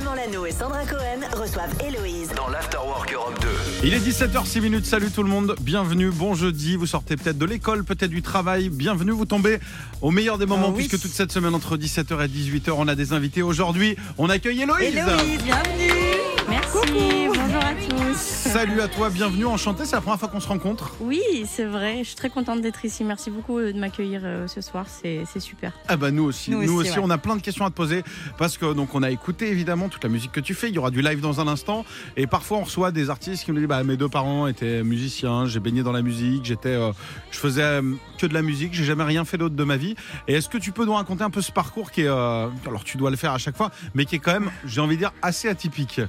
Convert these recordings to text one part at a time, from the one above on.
Clément Lano et Sandra Cohen reçoivent Héloïse. Dans l'Afterwork Europe 2. Il est 17h06 minutes. Salut tout le monde. Bienvenue. Bon jeudi. Vous sortez peut-être de l'école, peut-être du travail. Bienvenue. Vous tombez au meilleur des moments Ah oui. puisque toute cette semaine entre 17h et 18h, on a des invités. Aujourd'hui, on accueille Héloïse. Héloïse, bienvenue Merci, bonjour à tous. Salut à toi. Bienvenue. Enchanté. C'est la première fois qu'on se rencontre. Oui, c'est vrai, je suis très contente d'être ici. Merci beaucoup euh, de m'accueillir euh, ce soir, c'est c'est super. Ah bah nous aussi. Nous Nous, aussi, aussi, ouais. on a plein de questions à te poser parce que donc on a écouté évidemment toute la musique que tu fais. Il y aura du live dans un instant et parfois on reçoit des artistes qui nous disent bah mes deux parents étaient musiciens, j'ai baigné dans la musique, j'étais, euh, je faisais euh, que de la musique, j'ai jamais rien fait d'autre de ma vie. Et est-ce que tu peux nous raconter un peu ce parcours qui est, euh, alors tu dois le faire à chaque fois, mais qui est quand même, j'ai envie de dire assez atypique?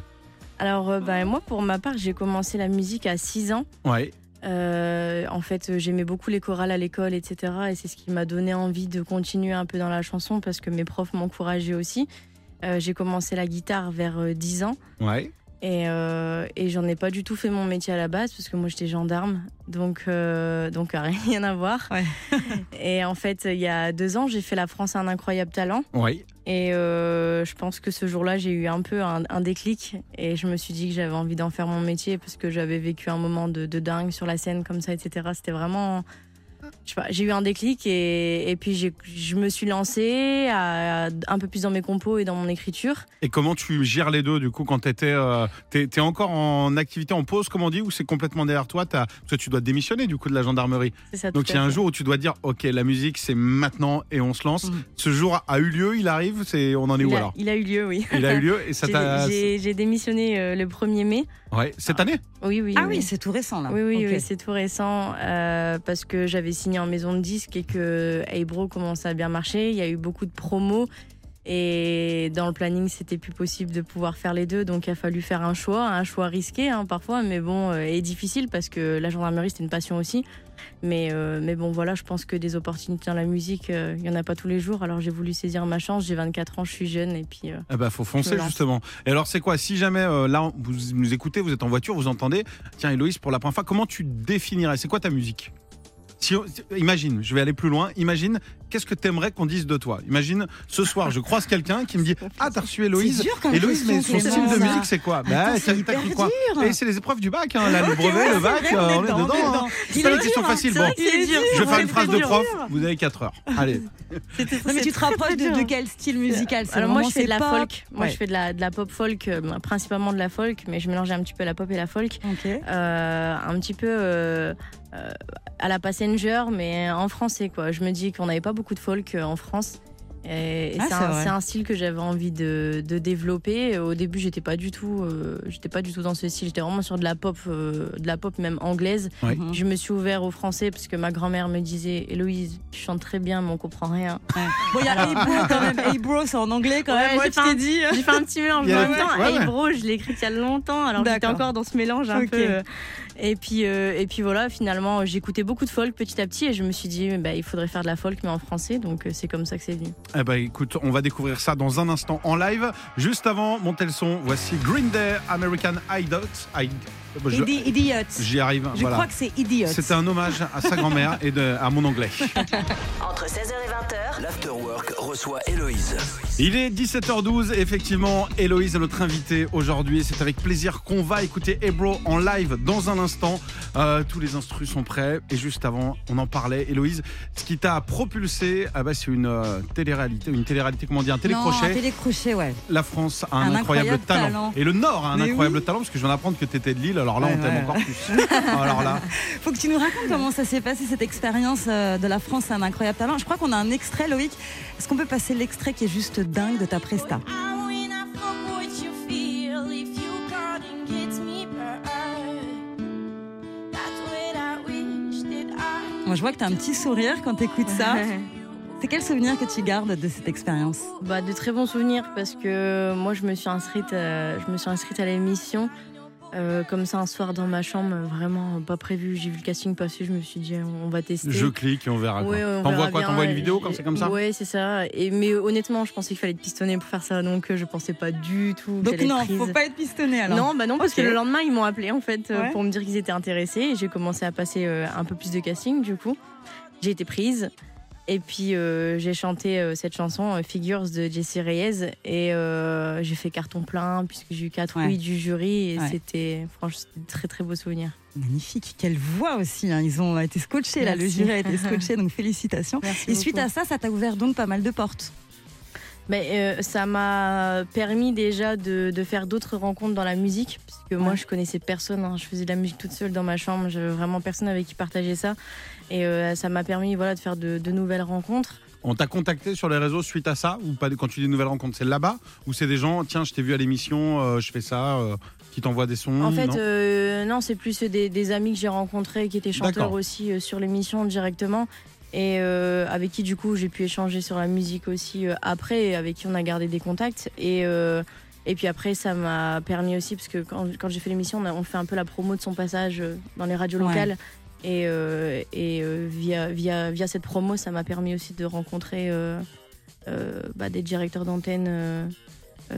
Alors, bah, moi, pour ma part, j'ai commencé la musique à 6 ans. Ouais. Euh, en fait, j'aimais beaucoup les chorales à l'école, etc. Et c'est ce qui m'a donné envie de continuer un peu dans la chanson parce que mes profs m'encourageaient aussi. Euh, j'ai commencé la guitare vers euh, 10 ans. Ouais. Et, euh, et j'en ai pas du tout fait mon métier à la base parce que moi j'étais gendarme, donc euh, donc rien à voir. Ouais. et en fait, il y a deux ans, j'ai fait la France a un incroyable talent. Ouais. Et euh, je pense que ce jour-là, j'ai eu un peu un, déclic et je me suis dit que j'avais envie d'en faire mon métier parce que j'avais vécu un moment de, de dingue sur la scène comme ça, etc. C'était vraiment. Je sais pas, J'ai eu un déclic et, et puis je me suis lancée à, un peu plus dans mes compos et dans mon écriture. Et comment tu gères les deux du coup quand t'étais, euh, t'es, t'es encore en activité en pause comme on dit ou c'est complètement derrière toi t'as, Parce que tu dois démissionner du coup de la gendarmerie. C'est ça. Donc il y a un fait. jour où tu dois dire ok la musique c'est maintenant et on se lance. Mhm. Ce jour a eu lieu, il arrive, c'est on en est où a, alors? il a eu lieu, oui. Il a eu lieu et ça J'ai- t'a J'ai j'ai démissionné euh, le 1er mai. ouais cette année? Oui, oui. Ah oui, c'est tout récent là. Oui, oui, oui, c'est tout récent euh, parce que j'avais signé en maison de disque et que Hey Bro commençait à bien marcher. Il y a eu beaucoup de promos et dans le planning, c'était plus possible de pouvoir faire les deux. Donc, il a fallu faire un choix, un choix risqué hein, parfois, mais bon, euh, et difficile parce que la gendarmerie, c'était une passion aussi. Mais, euh, mais bon, voilà, je pense que des opportunités dans la musique, euh, il y en a pas tous les jours. Alors, j'ai voulu saisir ma chance. J'ai 24 ans, je suis jeune et puis. euh, Eh ben faut foncer justement. Et alors c'est quoi? Si jamais euh, là vous nous écoutez, vous êtes en voiture, vous entendez tiens Héloïse pour la première fois, comment tu définirais? C'est quoi ta musique? Si, Imagine, je vais aller plus loin. Imagine, qu'est-ce que t'aimerais qu'on dise de toi? Imagine, ce soir, je croise quelqu'un qui me dit Ah, t'as reçu Héloïse Héloïse, mais son style de musique, c'est quoi? Bah, t'as- cru dur. Et c'est les épreuves du bac, hein, là, le Ok, brevet, le bac, on est dedans, hein. C'est pas est une question dur, hein. facile. C'est Bon, dur. je vais faire une phrase de prof, vous avez 4 heures. Allez. Non, mais tu te rapproches de, quel style musical? C'est Alors moi je fais de la folk. Moi je fais de la, pop folk, euh, principalement de la folk, mais je mélange un petit peu la pop et la folk. Ok. Euh, un petit peu euh, à la Passenger, mais en français quoi. Je me dis qu'on n'avait pas beaucoup de folk euh, en France. Et, Ah, c'est un, vrai. c'est un style que j'avais envie de, de développer. Au début, j'étais pas du tout, euh, j'étais pas du tout dans ce style. J'étais vraiment sur de la pop, euh, de la pop même anglaise. Mhm. Je me suis ouvert au français parce que ma grand-mère me disait, Héloïse, tu chantes très bien, mais on comprend rien. Ouais. Bon, il y a Hey Bro quand même. Hey Bro, c'est en anglais quand Ouais, même. Moi, j'ai je fait t'ai un- dit. J'ai fait un petit mélange en même temps. ouais, Hey bro, je l'ai écrite il y a longtemps, alors j'étais D'accord. encore dans ce mélange un peu. euh, Et puis, euh, et puis voilà, finalement, j'écoutais beaucoup de folk petit à petit et je me suis dit, bah, il faudrait faire de la folk mais en français, donc euh, c'est comme ça que c'est venu. Eh ben écoute, on va découvrir ça dans un instant en live. Juste avant, montez le son. Voici Green Day, American Idol. I- je- Idi- Idiot. J'y arrive. Je voilà. crois que c'est Idiot. C'était un hommage à sa grand-mère et de- à mon anglais. Entre 16h et 20h, L'Afterwork reçoit Héloïse. Il est 17h12, effectivement, Héloïse est notre invitée aujourd'hui. C'est avec plaisir qu'on va écouter Ebro en live dans un instant. Euh, tous les instrus sont prêts. Et juste avant, on en parlait, Héloïse, ce qui t'a propulsé, ah bah, c'est une euh, télé-réalité, une télé-réalité, comment dire, un Non, télécrochet. un télécrochet, ouais. La France a un, Un incroyable, incroyable talent. talent. Et le Nord a un Mais incroyable oui. talent, parce que je viens d'apprendre que tu étais de Lille. Alors là, Ouais, on t'aime ouais. encore plus. alors là, Faut que tu nous racontes comment ça s'est passé cette expérience euh, de la France, c'est un incroyable talent. Je crois qu'on a un extrait, Loïc. Est-ce qu'on peut passer l'extrait qui est juste dingue de ta presta. Moi, je vois que tu as un petit sourire quand tu écoutes ça. C'est quel souvenir que tu gardes de cette expérience? Bah, de très bons souvenirs parce que moi je me suis inscrite, euh, je me suis inscrite à l'émission euh, comme ça un soir dans ma chambre, vraiment pas prévu. J'ai vu le casting passer, je me suis dit on va tester. je clique et on verra. quoi. Ouais, on T'envoies quoi. T'envoies une vidéo quand c'est comme ça Ouais, c'est ça. Et, mais honnêtement, je pensais qu'il fallait être pistonné pour faire ça, donc euh, je pensais pas du tout. Donc non, prise. faut pas être pistonné alors. Non, bah non, parce que le lendemain, ils m'ont appelé en fait euh, Ouais. pour me dire qu'ils étaient intéressés et j'ai commencé à passer euh, un peu plus de casting du coup. J'ai été prise Et puis euh, j'ai chanté euh, cette chanson euh, Figures de Jessie Reyes et euh, j'ai fait carton plein puisque j'ai eu quatre Ouais. oui du jury et Ouais. c'était franchement très très beau souvenir. Magnifique, quelle voix aussi. hein. Ils ont été scotchés là, le jury a été scotché, donc félicitations. Merci Et suite à ça, ça t'a ouvert donc pas mal de portes. Mais ça m'a permis déjà de, de faire d'autres rencontres dans la musique, que moi je connaissais personne, hein. je faisais de la musique toute seule dans ma chambre, j'avais vraiment personne avec qui partager ça, et euh, ça m'a permis voilà, de faire de, de nouvelles rencontres. On t'a contacté sur les réseaux suite à ça ou pas Quand tu dis nouvelles rencontres, c'est là-bas ou c'est des gens, tiens, je t'ai vu à l'émission, euh, je fais ça, euh, qui t'envoient des sons En fait, non euh, non, c'est plus des, des amis que j'ai rencontrés qui étaient chanteurs aussi euh, sur l'émission directement. Et euh, avec qui, du coup, j'ai pu échanger sur la musique aussi euh, après, et avec qui on a gardé des contacts. Et, euh, et puis après, ça m'a permis aussi, parce que quand, quand j'ai fait l'émission, on, fait un peu la promo de son passage euh, dans les radios Ouais. locales. Et, euh, et euh, via, via, via cette promo, ça m'a permis aussi de rencontrer euh, bah, des directeurs d'antenne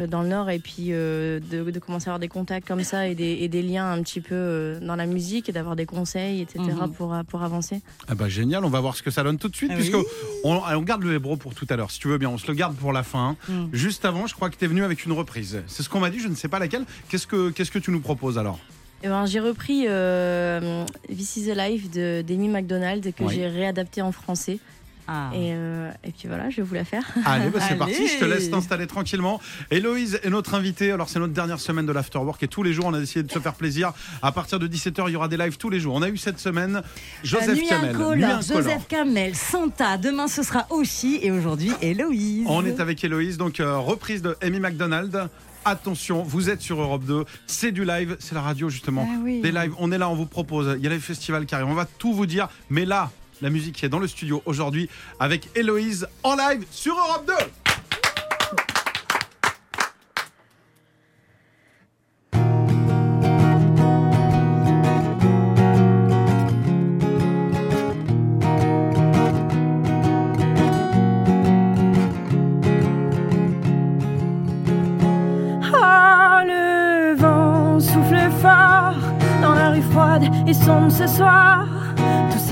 dans le Nord et puis euh, de, de commencer à avoir des contacts comme ça et des, et des liens un petit peu euh, dans la musique et d'avoir des conseils, etc. Mhm. pour, euh, pour avancer. Ah bah génial, on va voir ce que ça donne tout de suite Ah puisque oui. on, on garde le hébro pour tout à l'heure, si tu veux bien, on se le garde pour la fin. Mm. Juste avant, je crois que tu es venu avec une reprise. C'est ce qu'on m'a dit, je ne sais pas laquelle. Qu'est-ce que qu'est-ce que tu nous proposes alors? Eh ben, j'ai repris euh, This is a Life de d'Amy McDonald que Oui. j'ai réadapté en français. Ah. Et, euh, et puis voilà, je vais vous la faire. Allez, bah, c'est parti, je te laisse t'installer tranquillement. Héloïse est notre invitée. Alors, c'est notre dernière semaine de l'Afterwork et tous les jours, on a décidé de se faire plaisir. À partir de 17h, il y aura des lives tous les jours. On a eu cette semaine Joseph Nuit Kamel. incolore. Joseph Kamel, Santa. Demain, ce sera Oshi et aujourd'hui, Héloïse. On est avec Héloïse, donc euh, reprise de Amy McDonald. Attention, vous êtes sur Europe 2, c'est du live, c'est la radio justement. Ah oui. Des lives, on est là, on vous propose. Il y a les festivals qui arrivent, on va tout vous dire. Mais là, la musique qui est dans le studio aujourd'hui avec Héloïse en live sur Europe 2.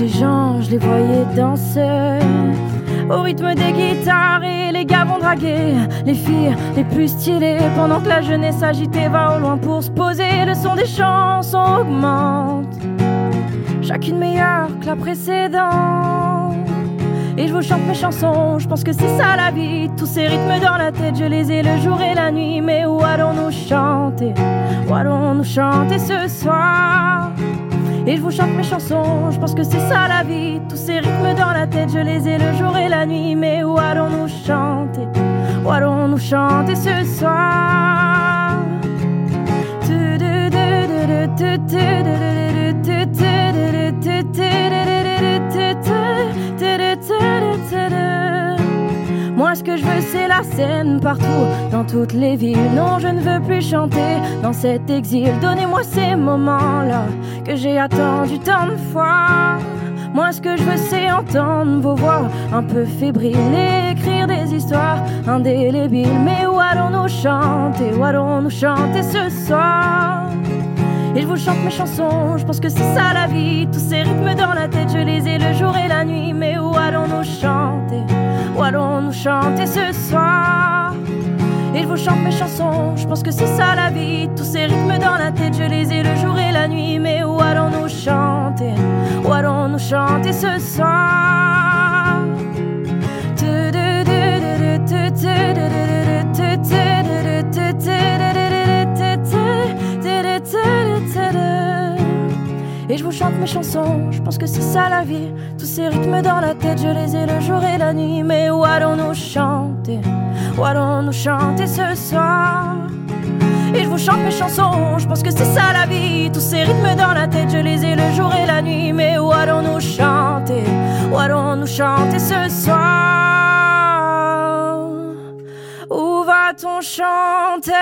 Ces gens, je les voyais danser au rythme des guitares et les gars vont draguer les filles les plus stylées pendant que la jeunesse agitée va au loin pour se poser. Le son des chansons augmente, chacune meilleure que la précédente. Et je vous chante mes chansons, je pense que c'est ça la vie. Tous ces rythmes dans la tête, je les ai le jour et la nuit. Mais où allons-nous chanter? Où allons-nous chanter ce soir? Et je vous chante mes chansons, je pense que c'est ça la vie. Tous ces rythmes dans la tête, je les ai le jour et la nuit. Mais où allons-nous chanter Où allons-nous chanter ce soir Moi, ce que je veux, c'est la scène partout, dans toutes les villes. Non, je ne veux plus chanter dans cet exil. Donnez-moi ces moments-là que j'ai attendu tant de fois. Moi, ce que je veux, c'est entendre vos voix un peu fébriles écrire des histoires indélébiles. Mais où allons-nous chanter? Où allons-nous chanter ce soir? Et je vous chante mes chansons, je pense que c'est ça la vie. Tous ces rythmes dans la tête, je les ai le jour et la nuit. Mais où allons-nous chanter? Où allons-nous chanter ce soir Et vous chante mes chansons, je pense que c'est ça la vie. Tous ces rythmes dans la tête, je les ai le jour et la nuit. Mais où allons-nous chanter Où allons-nous chanter ce soir Et je vous chante mes chansons, je pense que c'est ça la vie. Tous ces rythmes dans la tête, je les ai le jour et la nuit. Mais où allons-nous chanter? Où allons-nous chanter ce soir? Et je vous chante mes chansons, je pense que c'est ça la vie. Tous ces rythmes dans la tête, je les ai le jour et la nuit. Mais où allons-nous chanter? Où allons-nous chanter ce soir? Où va-t-on chanter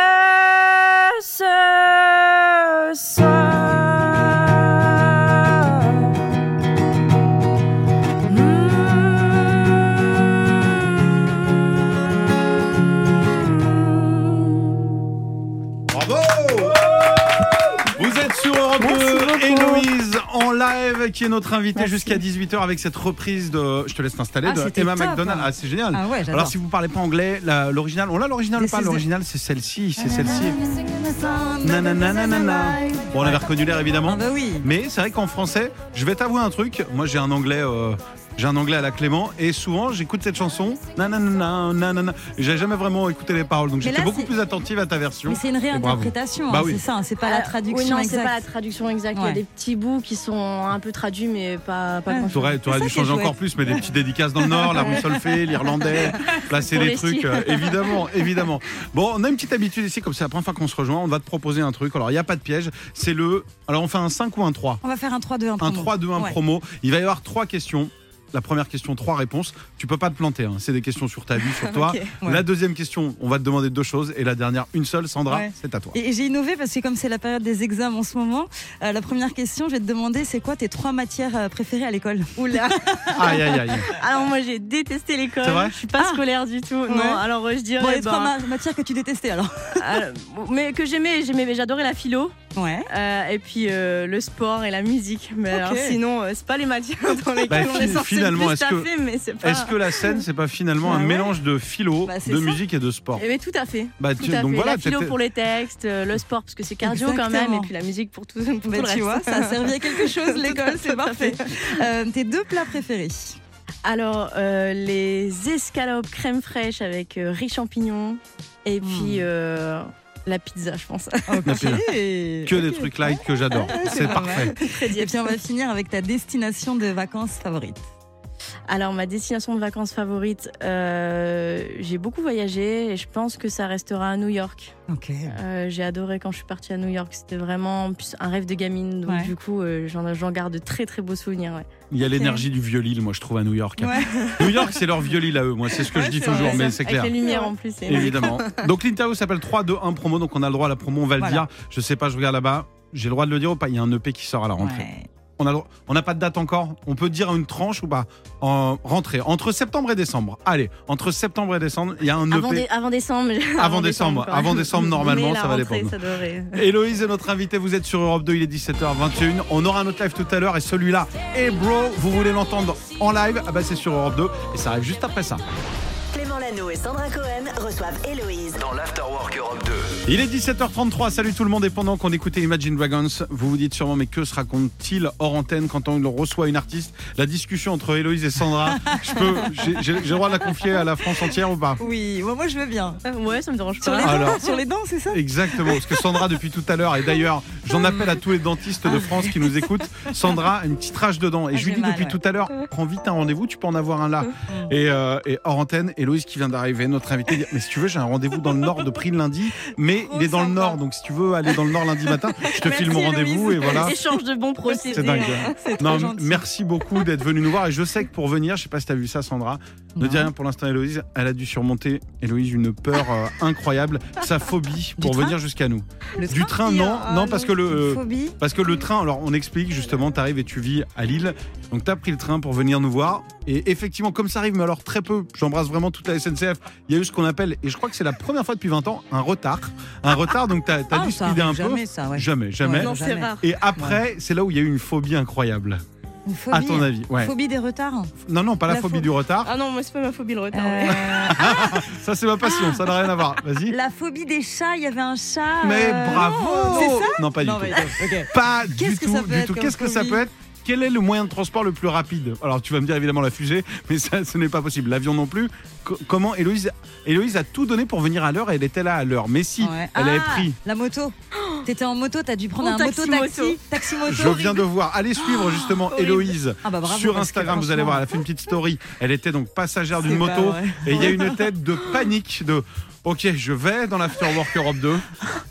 live qui est notre invité jusqu'à 18h avec cette reprise de. Je te laisse t'installer Ah, de Emma top. McDonald. Ah, c'est génial. Ah ouais. Alors si vous parlez pas anglais, la- l'original, on l'a l'original pas? L'original c'est celle-ci, c'est celle-ci. Bon, on avait reconnu l'air évidemment. Ah bah oui. Mais c'est vrai qu'en français, je vais t'avouer un truc. Moi, j'ai un anglais, euh, j'ai un anglais à la Clément, et souvent, j'écoute cette chanson. Nanana, nanana. J'ai jamais vraiment écouté les paroles, donc j'étais beaucoup plus attentive à ta version. Mais c'est une réinterprétation, Bah hein, oui. c'est ça, c'est pas la traduction oui, non, c'est pas la traduction exacte. Il y a des petits bouts qui sont un peu traduits, mais pas, pas Ouais. t'aurais C'est dû changer encore plus, mais des petites dédicaces dans le Nord, la rue Solfay, l'Irlandais, placer des les trucs, euh, évidemment, évidemment. Bon, on a une petite habitude ici, comme c'est la première fois qu'on se rejoint, on va te proposer un truc. Alors, il n'y a pas de piège, c'est le. Alors, on fait un 5 ou un 3 On va faire un 3-2-1 Un promo. 3-2-1 Ouais. promo. Il va y avoir trois questions. La première question, trois réponses. Tu peux pas te planter. hein. C'est des questions sur ta vie, sur toi. Ouais. La deuxième question, on va te demander deux choses. Et la dernière, une seule. Sandra, Ouais. c'est à toi. Et j'ai innové parce que comme c'est la période des examens en ce moment, euh, la première question, je vais te demander c'est quoi tes trois matières euh, préférées à l'école? Oula. Aïe, aïe, aïe. Alors moi j'ai détesté l'école. C'est vrai? Je suis pas Ah. scolaire du tout. Ouais. Non. Alors euh, je dirais. Bon, les ben, trois ma- matières que tu détestais alors. alors, mais que j'aimais, j'aimais, mais j'adorais la philo. Ouais. euh, et puis euh, le sport et la musique. Mais Ok. alors, sinon, euh, c'est pas les matières dans lesquelles Bah, on est censé finalement, est-ce que- pas. La scène, c'est pas finalement Bah un ouais. mélange de philo, Bah, de ça. musique et de sport Eh ben, tout à fait. Bah, Tout tu- à donc fait. voilà, la philo pour les textes, euh, le sport parce que c'est cardio quand même, et puis la musique pour tout, pour Bah, tout le tu reste. vois, ça a servi à quelque chose l'école, c'est fait. parfait. Euh, tes deux plats préférés Alors, euh, les escalopes crème fraîche avec euh, riz champignons et puis euh, la pizza, je pense. La pizza. Que des trucs light que j'adore. C'est parfait. Et puis on va finir avec ta destination de vacances favorite. Alors, ma destination de vacances favorite, euh, j'ai beaucoup voyagé et je pense que ça restera à New York. Ok. Euh, j'ai adoré quand je suis partie à New York. C'était vraiment un rêve de gamine. Donc, Ouais. du coup, euh, j'en garde de très très beaux souvenirs. ouais. Il y a l'énergie du vieux Lille, moi, je trouve, à New York. Ouais. New York, c'est leur vieux Lille à eux. Moi, c'est ce que Ouais, je dis toujours, vrai, mais c'est clair. Avec les lumières en plus. Évidemment. Donc l'interview s'appelle 3, 2, 1 promo, donc on a le droit à la promo, on va le Voilà. dire. Je sais pas, je regarde là-bas. J'ai le droit de le dire ou pas? Il y a un EP qui sort à la rentrée. On n'a pas de date encore. On peut dire une tranche ou pas En rentrée entre septembre et décembre. Allez, entre septembre et décembre, il y a un EP. Avant, dé- avant décembre. Avant décembre, avant décembre, normalement, ça va rentrée, dépendre. ça devrait- Héloïse est notre invitée, vous êtes sur Europe 2, il est 17h21. On aura un autre live tout à l'heure et celui-là, et bro, vous voulez l'entendre en live? Ah bah c'est sur Europe 2 et ça arrive juste après ça. Et Sandra Cohen reçoivent Héloïse. Dans l'Afterwork Europe 2. Il est 17h33, salut tout le monde et pendant qu'on écoutait Imagine Dragons, vous vous dites sûrement mais que se raconte-t-il hors antenne quand on reçoit une artiste? La discussion entre Héloïse et Sandra, je peux, j'ai le droit de la confier à la France entière ou pas? Oui, moi, moi, je veux bien. Euh, Ouais, ça me dérange Sur les pas. dents, Alors. sur les dents, c'est ça? Exactement, parce que Sandra depuis tout à l'heure, et d'ailleurs j'en appelle à tous les dentistes de France qui nous écoutent, Sandra a une petite rage dedans. Et Ah, je lui dis mal, depuis ouais. tout à l'heure, prends vite un rendez-vous, tu peux en avoir un là. Et, euh, et hors antenne, Héloïse qui vient d'arriver, notre invitée, dit, mais si tu veux, j'ai un rendez-vous dans le Nord de prix lundi, mais Trop il est dans le. Nord, donc si tu veux aller dans le Nord lundi matin, je te Merci, file mon rendez-vous et voilà. Échange de bons procédés. C'est dingue. Non, merci beaucoup d'être venu nous voir. Et je sais que pour venir, je sais pas si tu as vu ça, Sandra. Ne dis rien pour l'instant, Héloïse. Elle a dû surmonter, Héloïse, une peur euh, incroyable, sa phobie pour venir jusqu'à nous. Le Du train, non, non, parce que le. Phobie parce que le train, alors on explique justement, tu arrives et tu vis à Lille, donc tu as pris le train pour venir nous voir. Et effectivement, comme ça arrive, mais alors très peu, j'embrasse vraiment toute la SNCF, il y a eu ce qu'on appelle, et je crois que c'est la première fois depuis 20 ans, un retard. Un retard, donc tu as, Ah, dû speeder un peu. Jamais, ça, ouais. Jamais, jamais. Ouais, Non, c'est Jamais. rare. Et après, c'est là où il y a eu une phobie incroyable. Une phobie. À ton avis, ouais. Phobie des retards Non, non, pas la, La phobie pho- du retard. Ah non, moi c'est pas ma phobie le retard. Euh, Ça, c'est ma passion, ça n'a rien à voir. Vas-y. La phobie des chats, il y avait un chat. Mais euh, bravo C'est ça Non, pas du Non, tout. Pas du Qu'est-ce que tout, Qu'est-ce que ça peut être Quel est le moyen de transport le plus rapide? Alors, tu vas me dire évidemment la fusée, mais ça, ce n'est pas possible. L'avion non plus. Co- comment Héloïse, Héloïse a tout donné pour venir à l'heure et elle était là à l'heure. Mais si, Ouais. elle avait Ah, pris. La moto. T'étais en moto, t'as dû prendre un taxi-moto. moto-taxi. Taxi-moto. Je viens de voir. Allez suivre justement. Héloïse Ah bah bravo, sur parce que Instagram. Vous allez voir, elle a fait une petite story. Elle était donc passagère d'une C'est moto vrai. et il y a une tête de panique de. Ok, je vais dans l'Afterwork Europe 2.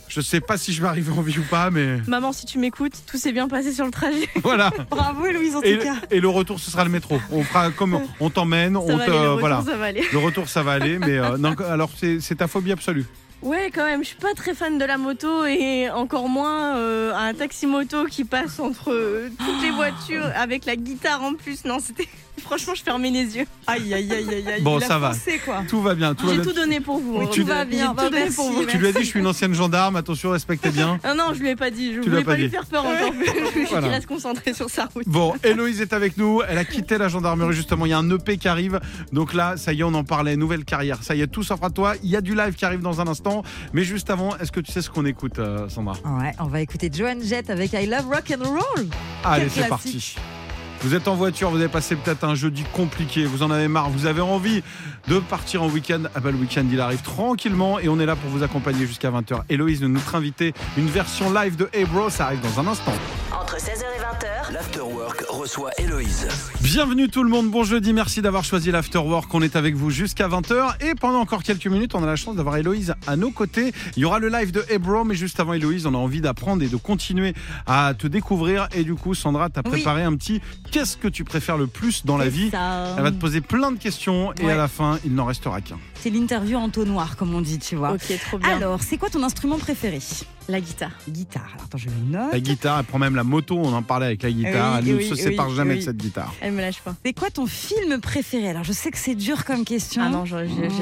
Je sais pas si je vais arriver en vie ou pas, mais Maman, si tu m'écoutes, tout s'est bien passé sur le trajet. voilà. Bravo Héloïse en Et, tout cas. et le retour, ce sera le métro. On fera comme on t'emmène, on va te aller, le retour, voilà. ça va aller. Le retour, ça va aller, mais euh, non, alors c'est c'est ta phobie absolue. Ouais, quand même, je suis pas très fan de la moto et encore moins euh, un taxi moto qui passe entre euh, toutes les voitures avec la guitare en plus. Non, c'était Franchement, je fermais les yeux. Aïe, aïe, aïe, aïe, aïe. Bon, il a ça va. foncé, quoi. Tout va bien. Tout va J'ai bien. tout donné pour vous. Oui, hein. tout va J'ai bien. tout Bah, donné merci, pour vous. Tu lui as dit, je suis une ancienne gendarme, attention, respectez bien. Ah non, je lui ai pas dit. Je Tu voulais l'as pas pas lui dit. faire peur encore plus. Je voulais Voilà. qu'il reste concentré sur sa route. Bon, Héloïse est avec nous. Elle a quitté la gendarmerie justement. Il y a un EP qui arrive. Donc là, ça y est, on en parlait. Nouvelle carrière. Ça y est, tout s'offre à toi. Il y a du live qui arrive dans un instant. Mais juste avant, est-ce que tu sais ce qu'on écoute, euh, Sandra? Ouais, on va écouter Joan Jett avec I Love Rock and Roll. Allez, c'est classique. parti. Vous êtes en voiture, vous avez passé peut-être un jeudi compliqué, vous en avez marre, vous avez envie de partir en week-end. Ah bah le week-end il arrive tranquillement et on est là pour vous accompagner jusqu'à 20h. Héloïse, notre invitée, une version live de Hey ça arrive dans un instant. Entre 16h et 20h, L'Afterwork reçoit Héloïse. Bienvenue tout le monde, bon jeudi, merci d'avoir choisi l'Afterwork. On est avec vous jusqu'à 20h et pendant encore quelques minutes, on a la chance d'avoir Héloïse à nos côtés. Il y aura le live de Ebro, mais juste avant Héloïse, on a envie d'apprendre et de continuer à te découvrir. Et du coup, Sandra, t'as Oui. préparé un petit qu'est-ce que tu préfères le plus dans la vie? ça. Elle va te poser plein de questions et Ouais. à la fin, il n'en restera qu'un. C'est l'interview en noir, comme on dit, tu vois. Ok, trop bien. Alors, c'est quoi ton instrument préféré? La guitare. Guitare. Alors, attends, je note. La guitare, elle prend même la moto, on en avec la guitare, Oui, elle ne oui, se oui, sépare jamais oui. de cette guitare. Elle me lâche pas. C'est quoi ton film préféré? Alors, je sais que c'est dur comme question. Ah non, j'ai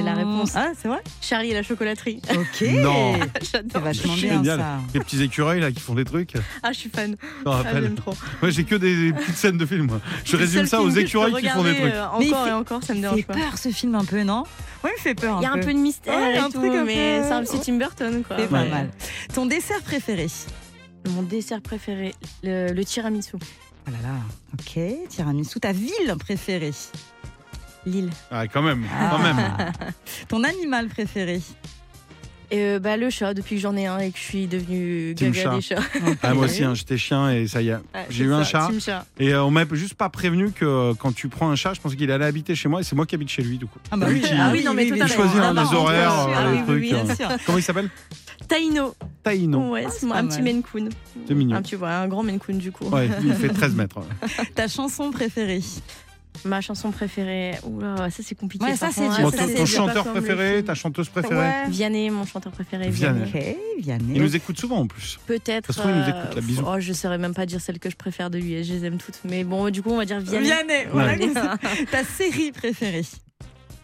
la réponse. Ah, c'est vrai? Charlie et la chocolaterie. Ok. Non. C'est J'adore. vachement bien Génial. ça. Les petits écureuils là qui font des trucs. Je Ah, je suis fan. me Ah, j'aime trop. Moi j'ai que des petites scènes de films. moi. Je résume ça aux je écureuils qui font des trucs. euh, Encore fait- et encore, ça me Il dérange fait pas. peur ce film un peu, non? Oui, il fait peur. Il y a un peu de mystère et un tout, mais c'est un petit Tim Burton quoi. C'est pas mal. Ton dessert préféré? Mon dessert préféré, le, le tiramisu. Oh là là. Ok. Tiramisu. Ta ville préférée Lille. Ah, quand même, Ah. quand même. Ton animal préféré Et euh, bah, le chat, depuis que j'en ai un et que je suis devenue Team gaga chat. des chats. Ah, moi aussi, hein, j'étais chien et ça y est. J'ai eu un chat chat. et euh, on m'a juste pas prévenu que euh, quand tu prends un chat, je pensais qu'il allait habiter chez moi et c'est moi qui habite chez lui du coup. Ah bah Lui oui, qui- ah oui, non, mais choisit hein, Ah, les par horaires, les oui, trucs. Comment il s'appelle? Taïno. Taïno. Ouais, c'est pas un petit Maine Coon. C'est mignon. Un petit, ouais, un grand Maine Coon du coup. Ouais, il fait 13 mètres. Ta chanson préférée Ma chanson préférée. Oula, ça c'est compliqué. Ouais, ça, c'est dur, ça, ton c'est chanteur préféré, ta chanteuse préférée Ouais. Vianney, mon chanteur préféré. Vianney. Vianney. Il nous écoute souvent en plus. Peut-être. Ça se trouve, il nous écoute, la bisou. Oh, je saurais même pas dire celle que je préfère de lui. Je les aime toutes. Mais bon, du coup, on va dire Vianney. Vianney, voilà. Ta série préférée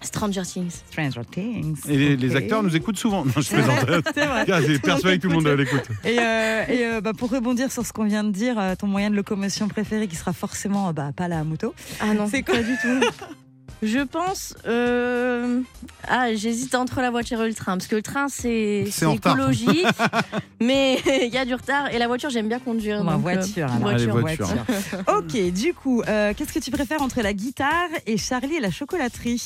Stranger Things. Stranger Things. Et les, acteurs nous écoutent souvent. Non, je plaisante. c'est vrai. J'ai persuadé que tout le monde l'écoute. Et, euh, et, euh, bah, pour rebondir sur ce qu'on vient de dire, euh, ton moyen de locomotion préféré qui sera forcément bah, pas la moto. Ah non, C'est quoi pas du tout. Je pense. euh, Ah, j'hésite entre la voiture et le train. Parce que le train, c'est écologique. mais il y a du retard. Et la voiture, j'aime bien conduire. Bon, donc, voiture, alors. Allez, voiture. voiture. Ok, du coup, euh, qu'est-ce que tu préfères entre la guitare et Charlie et la chocolaterie?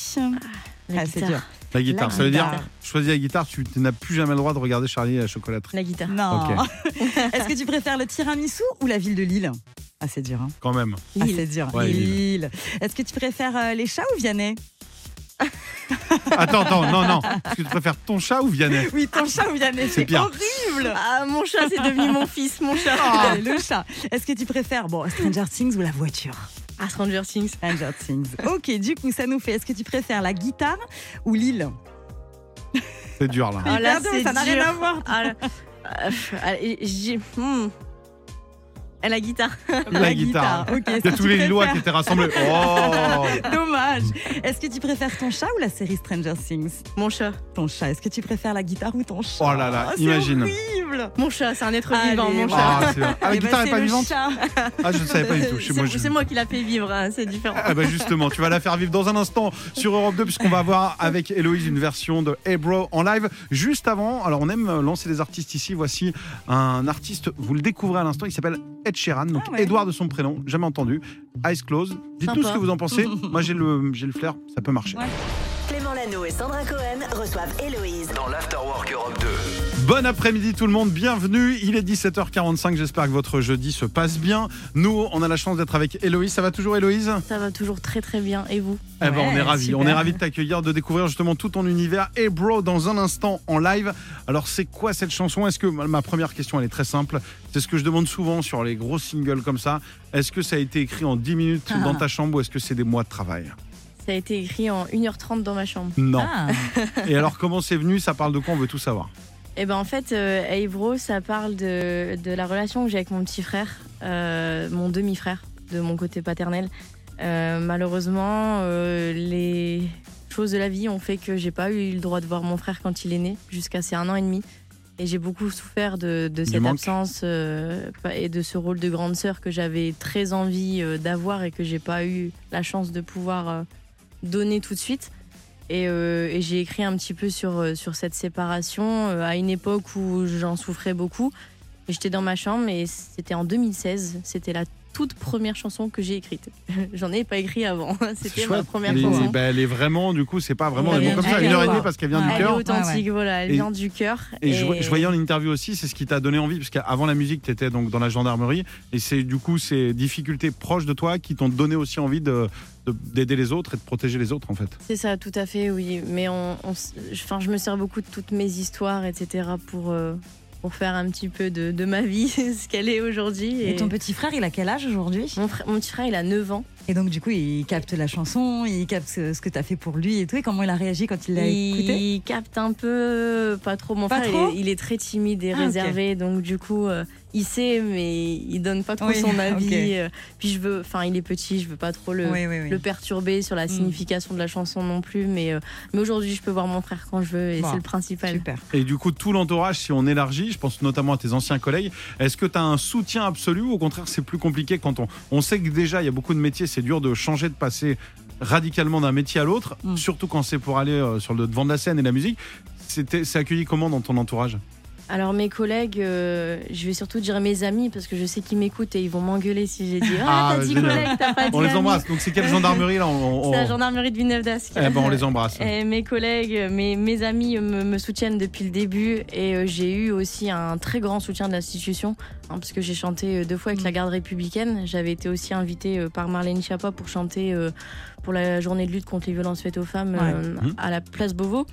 La Ah, c'est dur. La guitare, La ça veut dire, choisis la guitare, tu n'as plus jamais le droit de regarder Charlie et la chocolaterie. La guitare. Non. Est-ce que tu préfères le tiramisu ou la ville de Lille? Ah, c'est dur. Hein. Quand même. Ah, Lille. c'est dur. Ouais, Lille. Est-ce que tu préfères euh, les chats ou Vianney? Attends, attends, non, non. Est-ce que tu préfères ton chat ou Vianney? Oui, ton chat ou Vianney, C'est c'est pire. horrible. Ah, mon chat, c'est devenu mon fils, mon chat. Ah, le chat. Est-ce que tu préfères bon, Stranger Things ou la voiture? Ah, Stranger Things. Stranger Things. Ok, du coup, ça nous fait. Est-ce que tu préfères la guitare ou l'île? C'est dur là. Ah, là, dur, c'est ça n'a rien à voir. Ah, là- euh, allez, j'ai. hmm. La guitare. La guitare. Ok. Il est-ce y a que tous les Lillois qui étaient rassemblés. Oh Dommage. Est-ce que tu préfères ton chat ou la série Stranger Things? Mon chat. Ton chat. Est-ce que tu préfères la guitare ou ton chat? Oh là là, c'est imagine. horrible. Mon chat, c'est un être Allez, vivant, mon chat. Ah. Ah, la Eh ben, guitare c'est est pas vivante? chat. Ah, je ne savais pas du tout. Moi, je- c'est moi qui l'a fait vivre, hein, c'est différent. Ah bah justement, tu vas la faire vivre dans un instant sur Europe 2 puisqu'on va avoir avec Héloïse une version de Hey Bro en live. Juste avant, alors on aime lancer des artistes ici. Voici un artiste, vous le découvrez à l'instant, il s'appelle Ed Sheeran, donc Ah ouais. Edouard de son prénom, jamais entendu. Eyes Closed. Dites-nous Sympa. ce que vous en pensez. Moi j'ai le, j'ai le flair, ça peut marcher. Ouais. Clément Lano et Sandra Cohen reçoivent Héloïse. Dans l'Afterwork Europe 2. Bon après-midi tout le monde, bienvenue. Il est 17h45, j'espère que votre jeudi se passe bien. Nous, on a la chance d'être avec Héloïse. Ça va toujours Héloïse? Ça va toujours très très bien. Et vous? Eh ben, on est ravis, super. on est ravis de t'accueillir, de découvrir justement tout ton univers. Et bro, dans un instant en live. Alors, c'est quoi cette chanson? Est-ce que ma première question, elle est très simple. C'est ce que je demande souvent sur les gros singles comme ça. Est-ce que ça a été écrit en 10 minutes Ah. dans ta chambre ou est-ce que c'est des mois de travail? Ça a été écrit en 1h30 dans ma chambre. Non. Ah. Et alors, comment c'est venu? Ça parle de quoi? On veut tout savoir. Et ben en fait, euh, Bro, ça parle de, de la relation que j'ai avec mon petit frère, euh, mon demi-frère de mon côté paternel. Euh, malheureusement, les choses de la vie ont fait que j'ai pas eu le droit de voir mon frère quand il est né, jusqu'à ses un an et demi. Et j'ai beaucoup souffert de, de cette manque. absence euh, et de ce rôle de grande sœur que j'avais très envie euh, d'avoir et que j'ai pas eu la chance de pouvoir euh, donner tout de suite. Et, euh, et j'ai écrit un petit peu sur, euh, sur cette séparation euh, à une époque où j'en souffrais beaucoup. J'étais dans ma chambre et c'était en 2016. C'était la toute première chanson que j'ai écrite. J'en ai pas écrit avant. C'est C'était ma première Elle est- chanson. bah, elle est vraiment, du coup, c'est pas vraiment Elle comme ça, une cœur, heure et demie parce qu'elle vient Ouais. du Elle est cœur. authentique, voilà, elle Et- vient du cœur. Et je, je voyais en interview aussi, c'est ce qui t'a donné envie, parce qu'avant la musique, tu étais donc dans la gendarmerie, et c'est du coup ces difficultés proches de toi qui t'ont donné aussi envie de de- d'aider les autres et de protéger les autres en fait. C'est ça, tout à fait, oui. Mais on, je me sers beaucoup de toutes mes histoires, etc., pour, euh, pour faire un petit peu de, de ma vie, ce qu'elle est aujourd'hui. Et ton petit frère, il a quel âge aujourd'hui? Mon, petit frère, il a 9 ans. Et donc, du coup, il capte la chanson, il capte ce, ce que tu as fait pour lui et tout. Et comment il a réagi quand il l'a écouté? Il capte un peu, pas trop. Mon Pas frère, trop il, est, il est très timide et Ah, réservé, donc du coup, euh, il sait, mais il donne pas trop Oui, son avis. Puis je veux, enfin, il est petit, je veux pas trop le, Oui, oui, oui. le perturber sur la Mm. signification de la chanson non plus. Mais, euh, mais aujourd'hui, je peux voir mon frère quand je veux et Bon, c'est le principal. Super. Et du coup, tout l'entourage, si on élargit, je pense notamment à tes anciens collègues, est-ce que tu as un soutien absolu ou au contraire c'est plus compliqué quand on, on sait que déjà il y a beaucoup de métiers, c'est dur de changer, de passer radicalement d'un métier à l'autre, Mm. surtout quand c'est pour aller euh, sur le devant de la scène et la musique. C'était, c'est accueilli comment dans ton entourage? Alors mes collègues, euh, je vais surtout dire mes amis parce que je sais qu'ils m'écoutent et ils vont m'engueuler si j'ai dit Ah, ah, t'as dit collègue, t'as pas dit On les embrasse. Donc c'est quelle gendarmerie là on, C'est la gendarmerie de Villeneuve-d'Ascq. Eh ben, on les embrasse. Et mes collègues, mes, mes amis me, me soutiennent depuis le début et euh, j'ai eu aussi un très grand soutien de l'institution hein, parce que j'ai chanté euh, deux fois avec la garde républicaine. J'avais été aussi invitée par Marlène Schiappa pour chanter euh, pour la journée de lutte contre les violences faites aux femmes euh, Mhm. à la place Beauvau.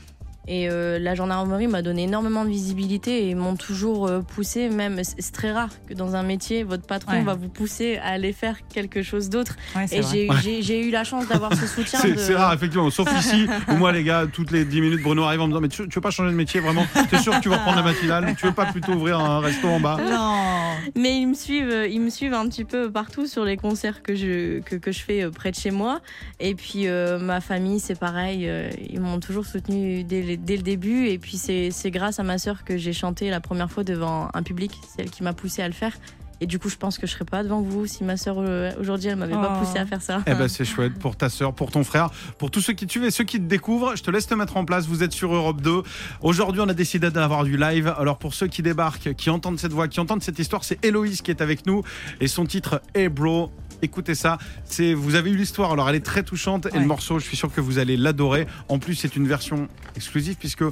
Et euh, la gendarmerie m'a donné énormément de visibilité et m'ont toujours euh, poussé, même c'est très rare que dans un métier, votre patron Ouais. va vous pousser à aller faire quelque chose d'autre. Ouais, Et j'ai eu- Ouais. j'ai j'ai eu la chance d'avoir ce soutien. C'est de- c'est rare, effectivement. Sauf ici, où moi, les gars, toutes les 10 minutes, Bruno arrive en me disant Mais tu, tu veux pas changer de métier vraiment? T'es sûr que tu vas reprendre la matinale? Tu veux pas plutôt ouvrir un resto en bas? Non. Mais ils me suivent, euh, ils me suivent un petit peu partout sur les concerts que je que, que je fais euh, près de chez moi. Et puis euh, ma famille, c'est pareil, ils m'ont toujours soutenu dès, le- dès le début. Et puis c'est c'est grâce à ma sœur que j'ai chanté la première fois devant un public, c'est elle qui m'a poussé à le faire. Et du coup, je pense que je serais pas devant vous si ma sœur euh, aujourd'hui elle m'avait pas Oh. poussé à faire ça. Eh ben c'est chouette pour ta sœur, pour ton frère, pour tous ceux qui te suivent et ceux qui te découvrent. Je te laisse te mettre en place. Vous êtes sur Europe 2. Aujourd'hui, on a décidé d'avoir du live. Alors pour ceux qui débarquent, qui entendent cette voix, qui entendent cette histoire, c'est Héloïse qui est avec nous et son titre Hey Bro. Écoutez ça, c'est vous avez eu l'histoire. Alors elle est très touchante et Ouais. le morceau, je suis sûr que vous allez l'adorer. En plus, c'est une version exclusive puisque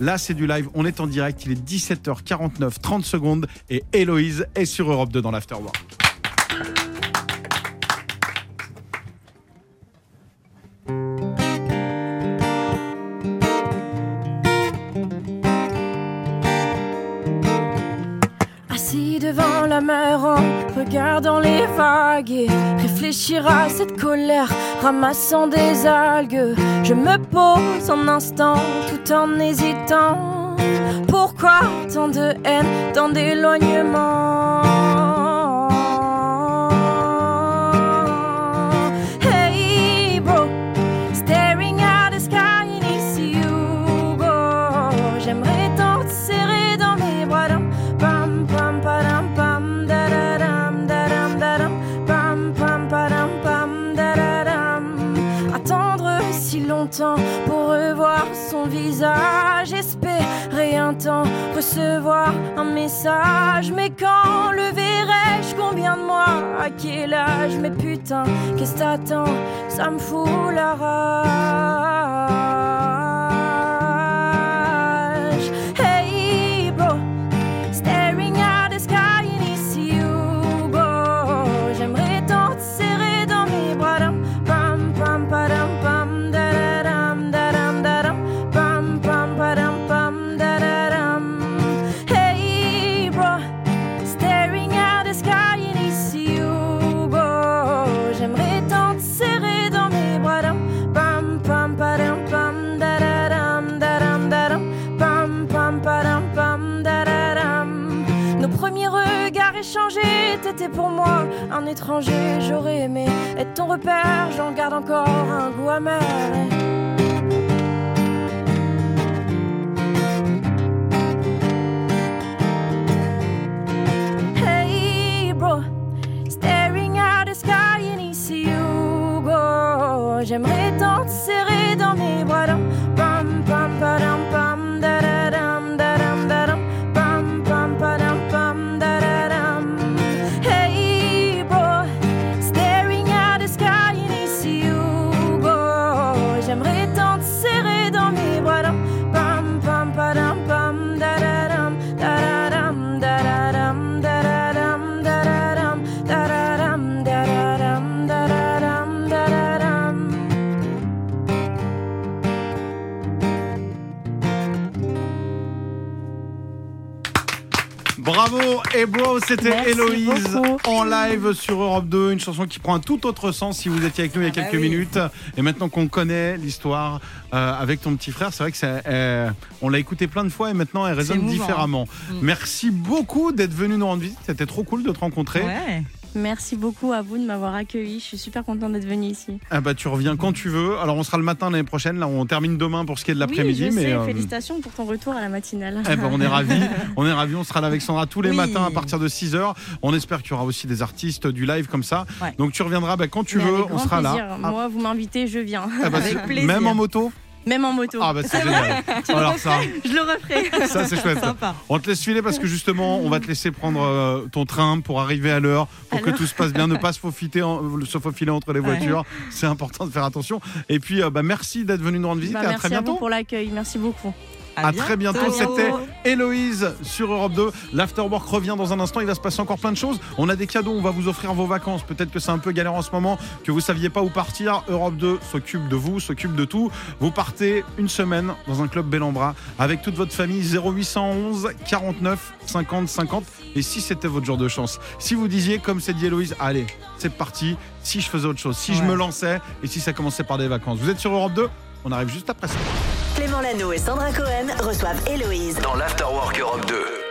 là c'est du live. On est en direct. Il est 17h49, 30 secondes et Héloïse est sur Europe 2 dans l'Afterwork. Regardant les vagues et réfléchir à cette colère, ramassant des algues. Je me pose un instant tout en hésitant. Pourquoi tant de haine, tant d'éloignement? Pour revoir son visage, espérer un temps recevoir un message. Mais quand le verrai-je? Combien de mois? À quel âge? Mais putain, qu'est-ce t'attends? Ça me fout la rage. Premiers regards échangés t'étais pour moi un étranger. J'aurais aimé être ton repère, j'en garde encore un goût amer. Hey bro, staring at the sky and see you go. J'aimerais tant serrer dans mes Bravo et bro, c'était Héloïse en live sur Europe 2, une chanson qui prend un tout autre sens si vous étiez avec nous il y a Ah bah quelques oui. minutes. Et maintenant qu'on connaît l'histoire euh, avec ton petit frère, c'est vrai que euh, on l'a écouté plein de fois et maintenant elle résonne différemment. Mm. Merci beaucoup d'être venu nous rendre visite, c'était trop cool de te rencontrer. Ouais. Merci beaucoup à vous de m'avoir accueilli. Je suis super contente d'être venue ici. Ah bah tu reviens quand tu veux. Alors on sera le matin l'année prochaine, là on termine demain pour ce qui est de l'après-midi, oui, mais euh, Félicitations pour ton retour à la matinale. Eh ben, on est ravis, on est ravis, on sera là avec Sandra tous les Oui. matins à partir de 6h. On espère qu'il y aura aussi des artistes du live comme ça. Ouais. Donc tu reviendras bah, quand tu Mais veux, on sera plaisir. là. Ah, Moi, vous m'invitez, je viens. ah bah, Avec plaisir. Même en moto Même en moto. Ah bah c'est génial. Alors ça, Je le referai. ça c'est chouette. Sympa. On te laisse filer parce que justement, on va te laisser prendre euh, ton train pour arriver à l'heure, pour que tout se passe bien, ne pas se faufiler, en- se faufiler entre les Ouais. voitures. C'est important de faire attention. Et puis, euh, bah, merci d'être venu nous rendre visite Bah, et à merci très à vous pour l'accueil. Merci beaucoup. À très bientôt. C'était. Héloïse sur Europe 2. L'Afterwork revient dans un instant. Il va se passer encore plein de choses. On a des cadeaux. On va vous offrir vos vacances. Peut-être que c'est un peu galère en ce moment, que vous saviez pas où partir. Europe 2 s'occupe de vous, s'occupe de tout. Vous partez une semaine dans un club bel en bras avec toute votre famille. 0811 49 50 50. Et si c'était votre jour de chance, si vous disiez, comme c'est dit Héloïse, allez, c'est parti. Si je faisais autre chose, si je me lançais et si ça commençait par des vacances. Vous êtes sur Europe 2 On arrive juste après ça. Clément Lano et Sandra Cohen reçoivent Héloïse. Dans l'Afterwork Europe 2.